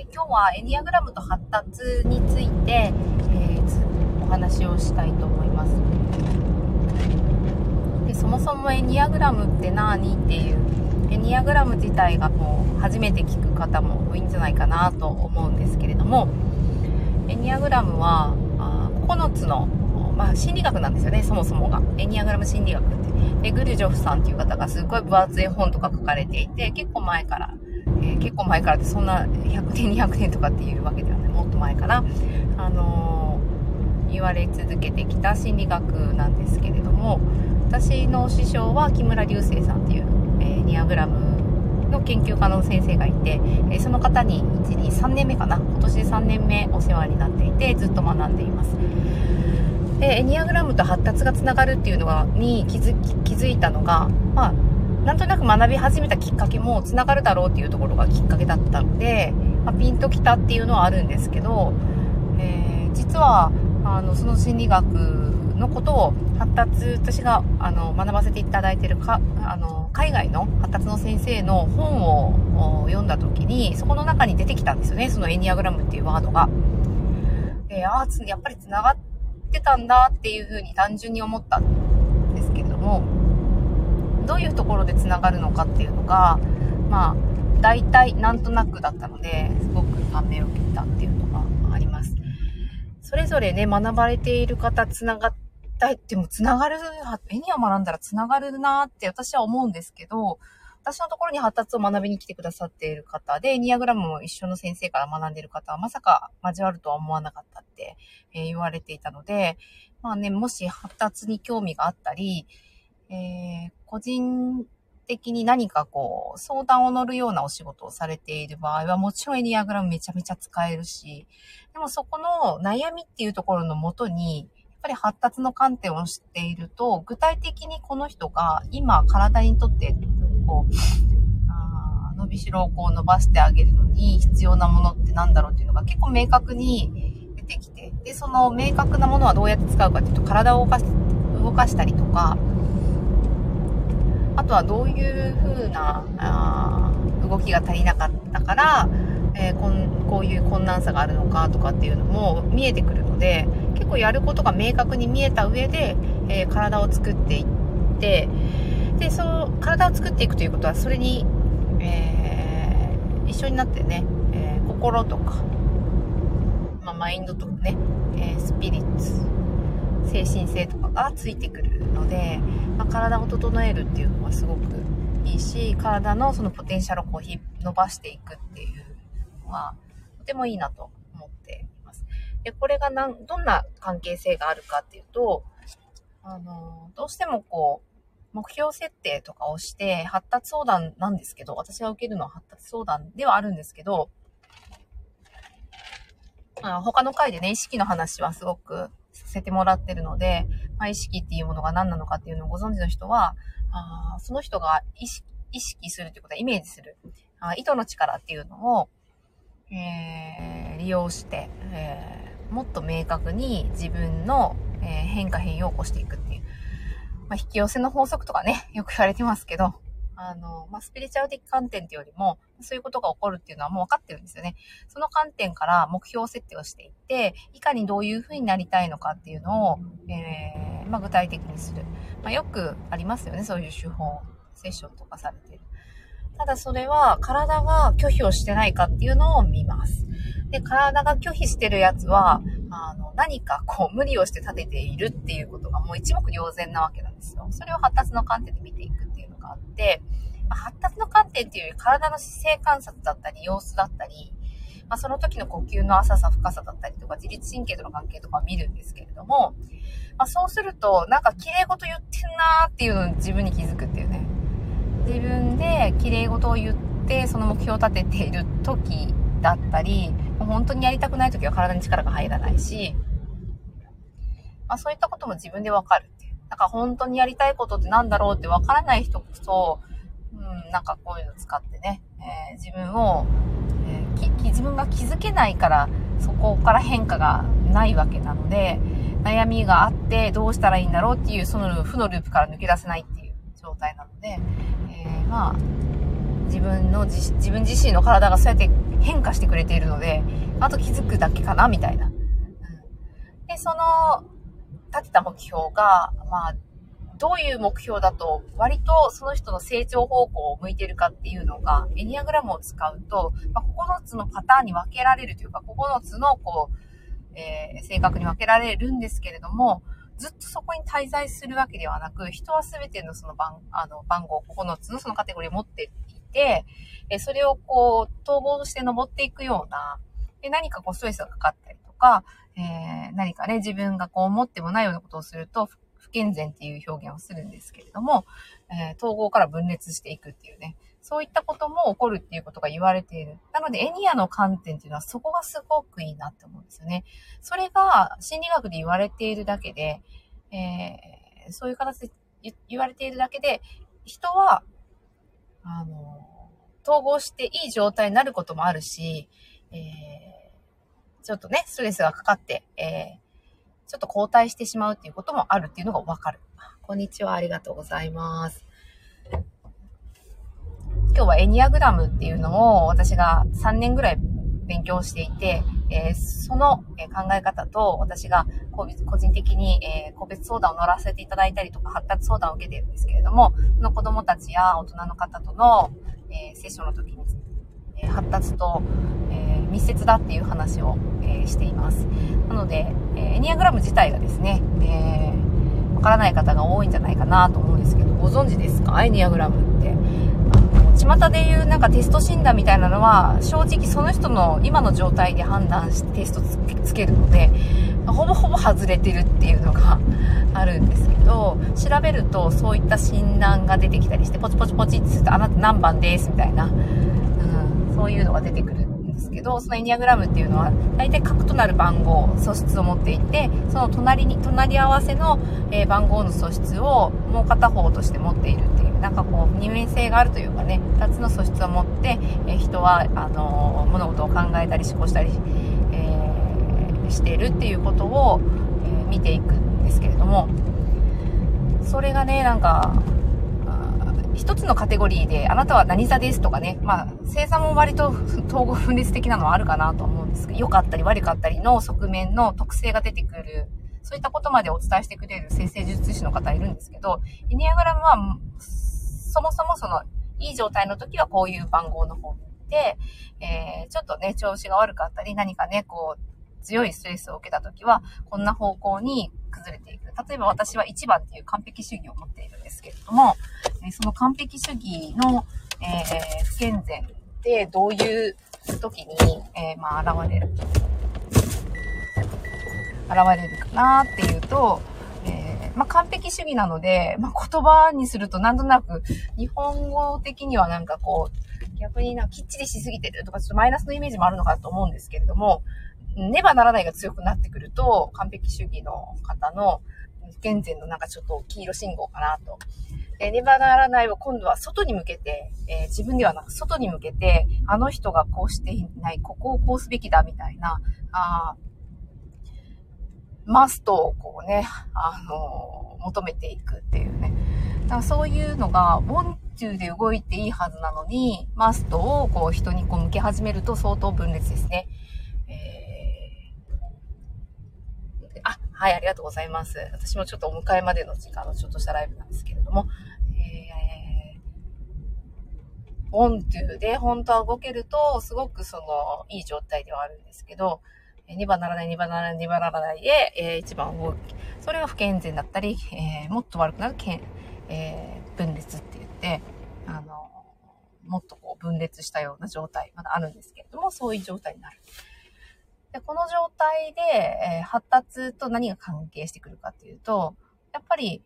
え今日はエニアグラムと発達について、えー、お話をしたいと思います。でそもそもエニアグラムって何っていうエニアグラム自体がもう初めて聞く方も多いんじゃないかなと思うんですけれどもエニアグラムはあ9つの、まあ、心理学なんですよねそもそもが。エニアグラム心理学って。でグルジョフさんっていう方がすごい分厚い本とか書かれていて結構前からえ、結構前からってそんな100年200年とかっていうわけではない。もっと前から、あの、言われ続けてきた心理学なんですけれども私の師匠は木村隆生さんっていう、え、ニアグラムの研究家の先生がいて、えその方に123年目かな。今年で3年目お世話になっていてずっと学んでいます。でエニアグラムと発達がつながるっていうのがに気づ気づいたのがまあなんとなく学び始めたきっかけもつながるだろうっていうところがきっかけだったので、まあ、ピンときたっていうのはあるんですけど、えー、実はあのその心理学のことを発達私があの学ばせていただいているかあの海外の発達の先生の本を読んだ時にそこの中に出てきたんですよねそのエニアグラムっていうワードが。えー、ああやっぱりつながってたんだっていうふうに単純に思ったんですけれどもどういうところでつながるのかっていうのが、まあ、大体なんとなくだったので、すごく感銘を受けたっていうのがあります。それぞれね、学ばれている方、つながったいっても、つながる、絵には学んだらつながるなって私は思うんですけど、私のところに発達を学びに来てくださっている方で、エニアグラムも一緒の先生から学んでいる方は、まさか交わるとは思わなかったって、え、言われていたので、まあね、もし発達に興味があったり、えー、個人的に何かこう、相談を乗るようなお仕事をされている場合は、もちろんエニアグラムめちゃめちゃ使えるし、でもそこの悩みっていうところのもとに、やっぱり発達の観点を知っていると、具体的にこの人が今体にとって、こう、あ伸びしろをこう伸ばしてあげるのに必要なものって何だろうっていうのが結構明確に出てきて、で、その明確なものはどうやって使うかっていうと、体を動か動かしたりとか、あとはどういう風なあ動きが足りなかったから、えー、こんこういう困難さがあるのかとかっていうのも見えてくるので結構やることが明確に見えた上で、えー、体を作っていってでその体を作っていくということはそれに、えー、一緒になってね、え心とか、まあ、マインドとかね、えスピリッツ精神性とかがついてくるので、まあ、体を整えるっていうのはすごくいいし、体のそのポテンシャルをこう伸ばしていくっていうのは、とてもいいなと思っています。で、これがなん、どんな関係性があるかっていうと、あの、どうしてもこう、目標設定とかをして、発達相談なんですけど、私が受けるのは発達相談ではあるんですけど、あ他の回でね、意識の話はすごくさせてもらってるので、まあ、意識っていうものが何なのかっていうのをご存知の人は、あその人が意識意識するということはイメージする、あ意図の力っていうのを、えー、利用して、えー、もっと明確に自分の、えー、変化変容を起こしていくっていう。まあ、引き寄せの法則とかね、よく言われてますけど、あの、まあ、スピリチュアル的観点っていうよりも、そういうことが起こるっていうのはもう分かってるんですよね。その観点から目標設定をしていって、いかにどういうふうになりたいのかっていうのを、えー、まあ、具体的にする。まあ、よくありますよね、そういう手法、セッションとかされてる。ただそれは体が拒否をしてないかっていうのを見ます。で、体が拒否してるやつは、あの、何かこう無理をして立てているっていうことがもう一目瞭然なわけなんですよ。それを発達の観点で見ていくがあって、まあ、発達の観点っていうより体の姿勢観察だったり、様子だったり、まあ、その時の呼吸の浅さ、深さだったりとか、自律神経との関係とかを見るんですけれども、まあ、そうすると、なんか綺麗事言ってんなーっていうのを自分に気づくっていうね。自分で綺麗事を言って、その目標を立てている時だったり、もう本当にやりたくない時は体に力が入らないし、まあ、そういったことも自分でわかるっていう。だか本当にやりたいことって何だろうってわからない人こそ、うん、なんかこういうの使ってね、えー、自分を、えー、自分が気づけないから、そこから変化がないわけなので、悩みがあってどうしたらいいんだろうっていう、その負のループから抜け出せないっていう状態なので、えー、まあ、自分の自分自身の体がそうやって変化してくれているので、あと気づくだけかな、みたいな。で、その、立てた目標が、まあ、どういう目標だと、割とその人の成長方向を向いてるかっていうのが、エニアグラムを使うと、まあ、9つのパターンに分けられるというか、9つの、こう、えー、性格に分けられるんですけれども、ずっとそこに滞在するわけではなく、人は全てのその番、あの、番号9つのそのカテゴリーを持っていて、えそれをこう、統合して登っていくような、で何かこうストレスがかかったりとか、えー、何かね、自分がこう思ってもないようなことをすると、不健全っていう表現をするんですけれども、えー、統合から分裂していくっていうね、そういったことも起こるっていうことが言われている。なので、エニアの観点っていうのはそこがすごくいいなって思うんですよね。それが心理学で言われているだけで、えー、そういう形で言われているだけで、人は、あの、統合していい状態になることもあるし、えー、ちょっとね、ストレスがかかって、えー、ちょっと後退してしまうっていうこともあるっていうのがわかる。こんにちは、ありがとうございます。今日はエニアグラムっていうのを私が3年ぐらい勉強していて、えー、その考え方と私が個人的に、えー、個別相談を乗らせていただいたりとか発達相談を受けているんですけれども、その子供たちや大人の方との、えー、セッションの時に、発達と、え密接だっていう話を、えしています。なので、えエニアグラム自体がですね、えわからない方が多いんじゃないかなと思うんですけど、ご存知ですか？エニアグラムって。巷で言うなんかテスト診断みたいなのは、正直その人の今の状態で判断してテストつけるので、ほぼほぼ外れてるっていうのが あるんですけど、調べるとそういった診断が出てきたりして、ポチポチポチってすると、あなた何番ですみたいな、そういうのが出てくるんですけど、そのエニアグラムっていうのは、大体核となる番号、素質を持っていて、その隣に、隣り合わせの、え番号の素質をもう片方として持っているっていうなんかこう二面性があるというかね2つの素質を持って、え人はあの物事を考えたり思考したり、えー、しているっていうことを、え、見ていくんですけれどもそれがねなんか一つのカテゴリーで、あなたは何座ですとかね、まあ、星座も割と統合分裂的なのはあるかなと思うんですけど、良かったり悪かったりの側面の特性が出てくる、そういったことまでお伝えしてくれる生成術師の方いるんですけど、エニアグラムはそもそもその、いい状態の時はこういう番号の方に行って、えー、ちょっとね、調子が悪かったり、何かね、こう、強いストレスを受けた時は、こんな方向に崩れていく。例えば私は1番っていう完璧主義を持っているんですけれども、その完璧主義の、えー、不健全ってどういう時に、えー、まあ、現れる。現れるかなっていうと、まあ、完璧主義なので、まあ、言葉にするとなんとなく、日本語的にはなんかこう、逆になきっちりしすぎてるとか、ちょっとマイナスのイメージもあるのかと思うんですけれども、ねばならないが強くなってくると、完璧主義の方の不健全のなんかちょっと黄色信号かなと。えねばならないを今度は外に向けて、えー、自分ではなく外に向けて、あの人がこうしていない、ここをこうすべきだみたいな、あマストをこうね、あのー、求めていくっていうね。だからそういうのが、ボンチューで動いていいはずなのに、マストをこう人にこう向け始めると相当分裂ですね。えー、あ、はい、ありがとうございます。私もちょっとお迎えまでの時間のちょっとしたライブなんですけれども、えー、ボンチューで本当は動けると、すごくその、いい状態ではあるんですけど、2番ならない、2番ならない、2番ならないで、えー、1番を、それが不健全だったり、えー、もっと悪くなるけん、えー、分裂って言って、あの、もっとこう分裂したような状態、まだあるんですけれども、そういう状態になる。で、この状態で、えー、発達と何が関係してくるかっていうと、やっぱり、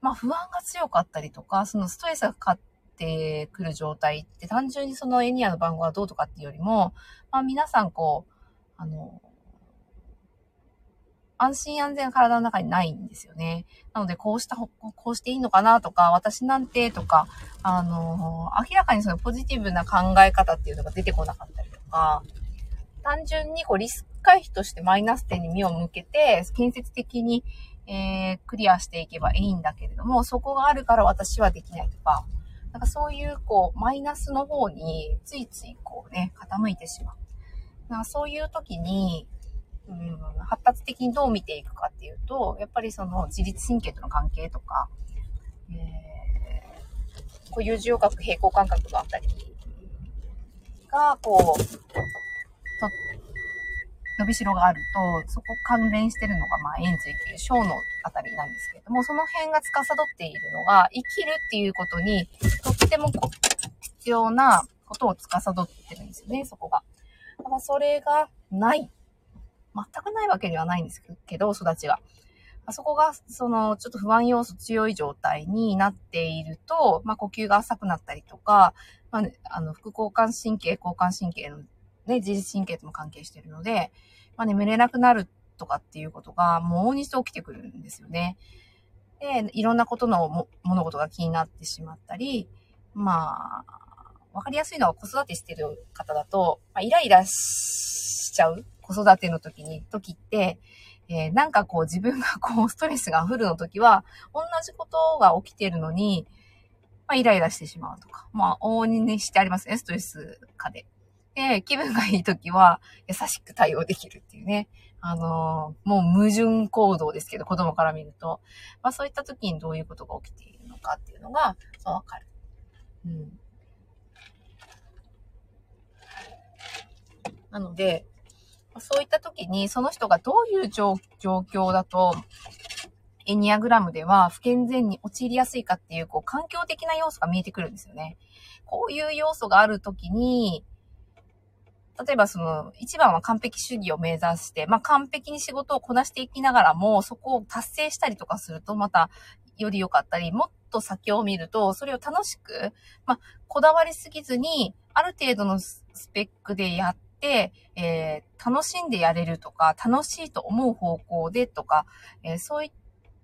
まあ不安が強かったりとか、そのストレスがかかってくる状態って単純にそのエニアの番号がどうとかっていうよりも、まあ皆さんこう、あの、安心安全が体の中にないんですよね。なので、こうした、こうしていいのかなとか、私なんてとか、あの、明らかにそのポジティブな考え方っていうのが出てこなかったりとか、単純にこうリスク回避としてマイナス点に目を向けて、建設的に、えー、クリアしていけばいいんだけれども、そこがあるから私はできないとか、なんかそういう、こう、マイナスの方についついこうね、傾いてしまう。なんかそういう時に、うん、発達的にどう見ていくかっていうと、やっぱりその自律神経との関係とか、えー、こういう重角平行感覚があったり、が、こう、と、伸びしろがあると、そこ関連してるのが、まあ、円髄っていう小のあたりなんですけれども、その辺が司っているのが、生きるっていうことに、とっても必要なことを司ってるんですよね、そこが。だからそれがない。全くないわけではないんですけど、育ちが。そこが、その、ちょっと不安要素強い状態になっていると、まあ、呼吸が浅くなったりとか、まあ、ね、あの、副交感神経、交感神経のね、自律神経とも関係してるので、まあ、眠れなくなるとかっていうことが、もう大日起きてくるんですよね。で、いろんなことの物事が気になってしまったり、まあ、わかりやすいのは子育てしてる方だと、まあ、イライラしちゃう子育ての時に、時って、えー、なんかこう自分がこうストレスがフルの時は、同じことが起きてるのに、まあ、イライラしてしまうとか、まあ、往々にしてありますね、ストレス化で。で、気分がいい時は、優しく対応できるっていうね。あのー、もう矛盾行動ですけど、子供から見ると。まあ、そういった時にどういうことが起きているのかっていうのが、わかる。うん。なので、そういった時に、その人がどういう状況だと、エニアグラムでは不健全に陥りやすいかっていう、こう、環境的な要素が見えてくるんですよね。こういう要素があるときに、例えばその、一番は完璧主義を目指して、まあ完璧に仕事をこなしていきながらも、そこを達成したりとかすると、またより良かったり、もっと先を見ると、それを楽しく、まあ、こだわりすぎずに、ある程度のスペックでやって、えー、楽しんでやれるとか、楽しいと思う方向でとか、えー、そういっ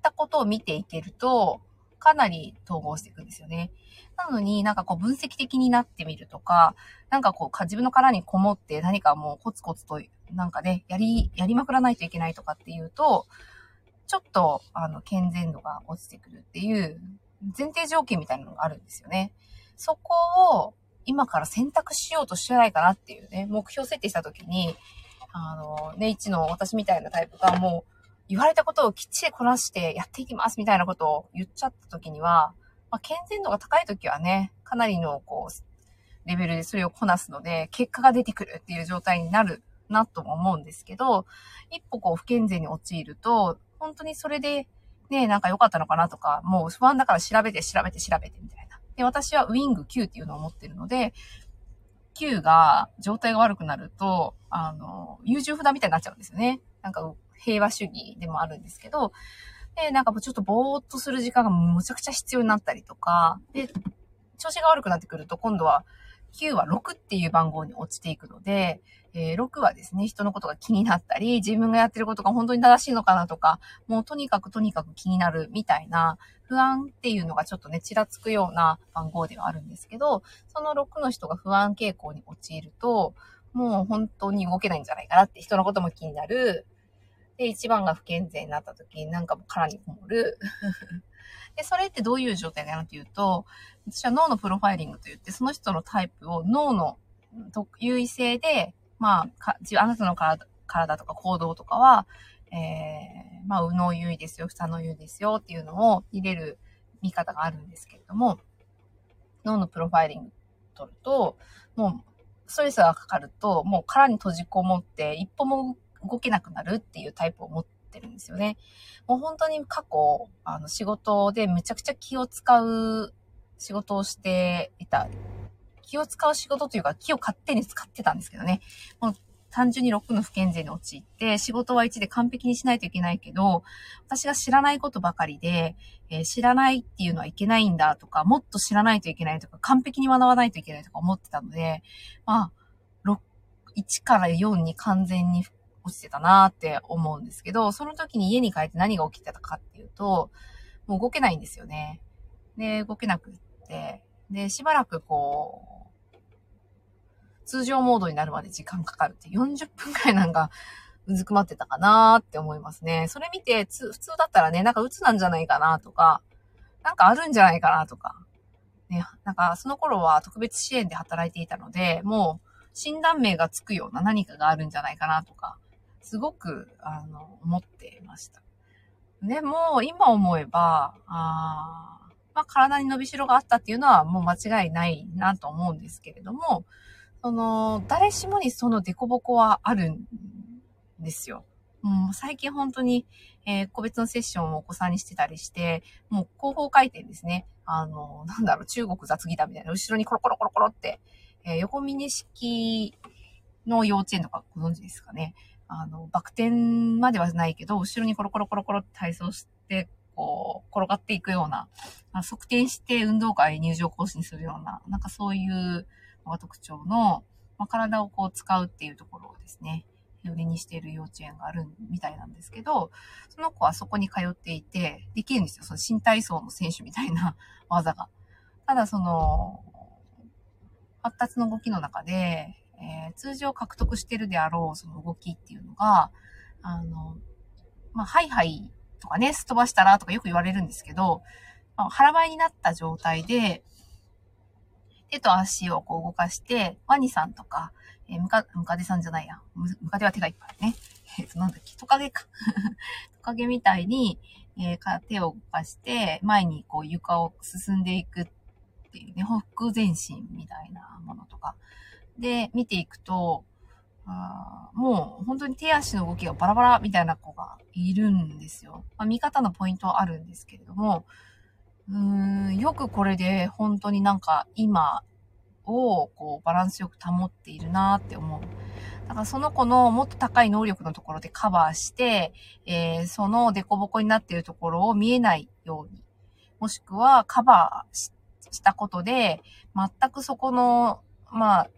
たことを見ていけると、かなり統合していくんですよね。なのになんかこう分析的になってみるとか、なんかこう自分の殻にこもって何かもうコツコツとなんかね、やり、やりまくらないといけないとかっていうと、ちょっとあの健全度が落ちてくるっていう前提条件みたいなのがあるんですよね。そこを今から選択しようとしてないかなっていうね、目標設定した時に、あの、ね、一の私みたいなタイプがもう言われたことをきっちりこなしてやっていきますみたいなことを言っちゃった時には、まあ、健全度が高い時はね、かなりのこう、レベルでそれをこなすので、結果が出てくるっていう状態になるなとも思うんですけど、一歩こう不健全に陥ると、本当にそれでね、なんか良かったのかなとか、もう不安だから調べて調べて調べてみたいな。で、私はウィング9っていうのを持ってるので、9が状態が悪くなると、あの、優柔不断みたいになっちゃうんですよね。なんか平和主義でもあるんですけど、で、なんかもうちょっとぼーっとする時間がむちゃくちゃ必要になったりとか、で、調子が悪くなってくると今度は9は6っていう番号に落ちていくので、えー、6はですね、人のことが気になったり、自分がやってることが本当に正しいのかなとか、もうとにかくとにかく気になるみたいな不安っていうのがちょっとね、ちらつくような番号ではあるんですけど、その6の人が不安傾向に陥ると、もう本当に動けないんじゃないかなって人のことも気になる。で、1番が不健全になった時になんかも殻にこもる。で、それってどういう状態かなっていうと、私は脳のプロファイリングと言って、その人のタイプを脳の優位性でまあ、あなたの体体とか行動とかは、えー、まあ、右脳優位ですよ、下の優位ですよっていうのを入れる見方があるんですけれども、脳のプロファイリング取ると、もう、ストレスがかかると、もう殻に閉じこもって、一歩も動けなくなるっていうタイプを持ってるんですよね。もう本当に過去、あの、仕事でむちゃくちゃ気を使う仕事をしていた気を使う仕事というか、気を勝手に使ってたんですけどね。もう単純に6の不健全に陥って、仕事は1で完璧にしないといけないけど、私が知らないことばかりで、えー、知らないっていうのはいけないんだとか、もっと知らないといけないとか、完璧に学ばないといけないとか思ってたので、まあ、6、1から4に完全に落ちてたなって思うんですけど、その時に家に帰って何が起きてたかっていうと、もう動けないんですよね。で、動けなくって、で、しばらくこう、通常モードになるまで時間かかるって40分くらいなんか、うずくまってたかなーって思いますね。それ見て、普通だったらね、なんか鬱なんじゃないかなとか、なんかあるんじゃないかなとか、ね、なんかその頃は特別支援で働いていたので、もう診断名がつくような何かがあるんじゃないかなとか、すごく、あの、思っていました。でも、今思えば、あまあ、体に伸びしろがあったっていうのはもう間違いないなと思うんですけれども、その、誰しもにその凸凹はあるんですよ。もう最近本当に、えー、個別のセッションをお子さんにしてたりして、もう後方回転ですね。あの、なんだろう、中国雑技団みたいな、後ろにコロコロコロコロって、えー、横峰式の幼稚園とかご存知ですかね。あの、バク転まではないけど、後ろにコロコロコロコロって体操して、こう、転がっていくような、まあ、側転して運動会入場行進するような、なんかそういうのが特徴の、まあ、体をこう使うっていうところをですね、売りにしている幼稚園があるみたいなんですけど、その子はそこに通っていて、できるんですよ。その新体操の選手みたいな 技が。ただその、発達の動きの中で、えー、通常獲得してるであろうその動きっていうのが、あの、まあ、ハイハイとかね、すっ飛ばしたらとかよく言われるんですけど、まあ、腹ばいになった状態で、手と足をこう動かして、ワニさんとか、えー、ムカ、ムカデさんじゃないや。ムカデは手がいっぱいね。えっ、ー、と、なんだっけ、トカゲか。トカゲみたいに、えー、手を動かして、前にこう床を進んでいくっていうね、ほふ前進みたいなものとか。で、見ていくと、あもう本当に手足の動きがバラバラみたいな子がいるんですよ。まあ、見方のポイントはあるんですけれども、うーん、よくこれで本当になんか今をこうバランスよく保っているなって思う。だからその子のもっと高い能力のところでカバーして、えー、そのデコボコになっているところを見えないように、もしくはカバーしたことで、全くそこの、まあ、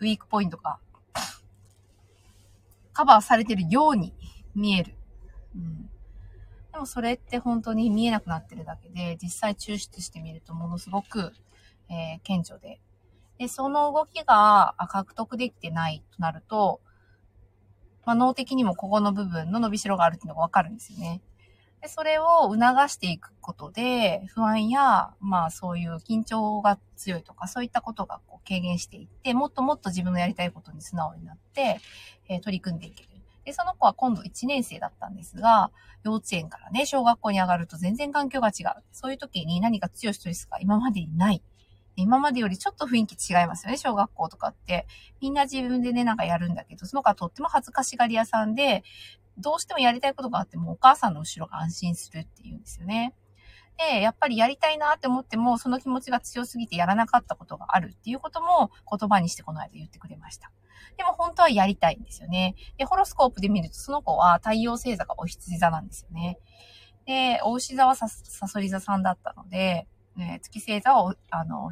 ウィークポイントがカバーされてるように見える。うん。でもそれって本当に見えなくなってるだけで、実際抽出してみるとものすごく、えー、顕著で。で、その動きが獲得できてないとなると、まあ、脳的にもここの部分の伸びしろがあるっていうのがわかるんですよね。で、それを促していくことで、不安や、まあそういう緊張が強いとか、そういったことがこう軽減していって、もっともっと自分のやりたいことに素直になって、えー、取り組んでいける。で、その子は今度1年生だったんですが、幼稚園からね、小学校に上がると全然環境が違う。そういう時に何か強いストレスが今までにない。今までよりちょっと雰囲気違いますよね、小学校とかって。みんな自分でね、なんかやるんだけど、その子はとっても恥ずかしがり屋さんで、どうしてもやりたいことがあってもお母さんの後ろが安心するっていうんですよね。で、やっぱりやりたいなって思っても、その気持ちが強すぎてやらなかったことがあるっていうことも言葉にしてこの間言ってくれました。でも本当はやりたいんですよね。で、ホロスコープで見るとその子は太陽星座がお羊座なんですよね。で、お牛座はさ、さそり座さんだったので、ね、月星座は、あの、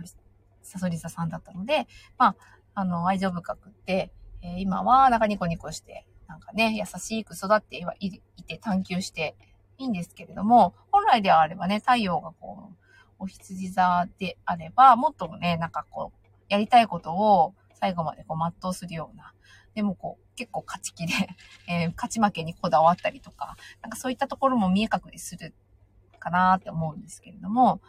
さそり座さんだったので、まあ、あの、愛情深くって、えー、今はなんかニコニコして、なんかね、優しく育っていて探求していいんですけれども、本来であればね、太陽がこう、お羊座であれば、もっとね、なんかこう、やりたいことを最後までこう全うするような、でもこう、結構勝ち気で、えー、勝ち負けにこだわったりとか、なんかそういったところも見え隠れするかなって思うんですけれども、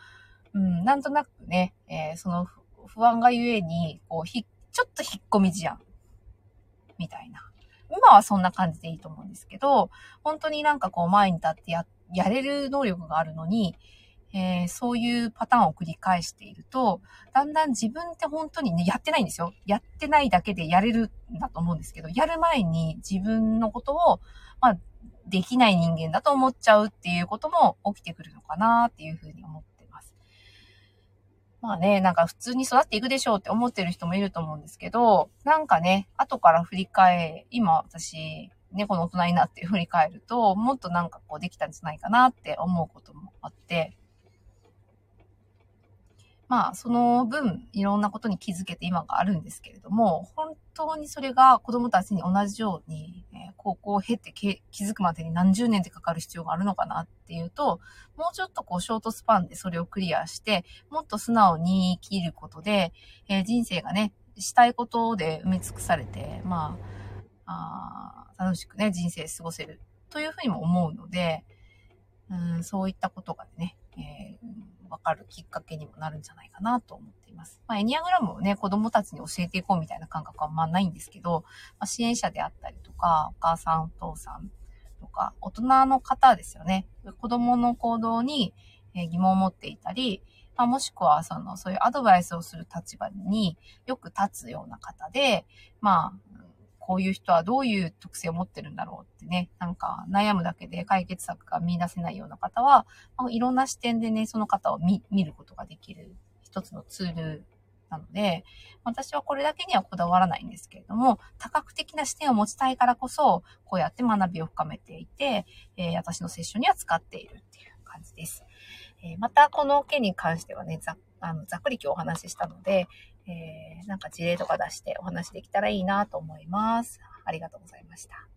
うん、なんとなくね、えー、その不安がゆえに、こう、ひ、ちょっと引っ込み思案、みたいな。今はそんな感じでいいと思うんですけど、本当になんかこう前に立ってや、やれる能力があるのに、えー、そういうパターンを繰り返していると、だんだん自分って本当にね、やってないんですよ。やってないだけでやれるんだと思うんですけど、やる前に自分のことを、まあ、できない人間だと思っちゃうっていうことも起きてくるのかなっていうふうに思ってまあね、なんか普通に育っていくでしょうって思ってる人もいると思うんですけど、なんかね、後から振り返、今私、猫の大人になって振り返ると、もっとなんかこうできたんじゃないかなって思うこともあって、まあ、その分、いろんなことに気づけて今があるんですけれども、本当にそれが子供たちに同じように、高校を経て気づくまでに何十年でかかる必要があるのかなっていうと、もうちょっとこう、ショートスパンでそれをクリアして、もっと素直に生きることで、えー、人生がね、したいことで埋め尽くされて、まあ、あ楽しくね、人生過ごせるというふうにも思うので、うん、そういったことがね、えーわかるきっかけにもなるんじゃないかなと思っています。まあ、エニアグラムをね、子供たちに教えていこうみたいな感覚はまあないんですけど、まあ、支援者であったりとか、お母さん、お父さんとか、大人の方ですよね。子供の行動に疑問を持っていたり、まあ、もしくは、その、そういうアドバイスをする立場によく立つような方で、まあ、こういう人はどういう特性を持ってるんだろうってね、なんか悩むだけで解決策が見出せないような方は、いろんな視点でね、その方を見ることができる一つのツールなので、私はこれだけにはこだわらないんですけれども、多角的な視点を持ちたいからこそ、こうやって学びを深めていて、えー、私のセッションには使っているっていう感じです。えー、また、この件に関してはね、ざあのざっくり今日お話ししたので、えー、なんか事例とか出してお話できたらいいなと思います。ありがとうございました。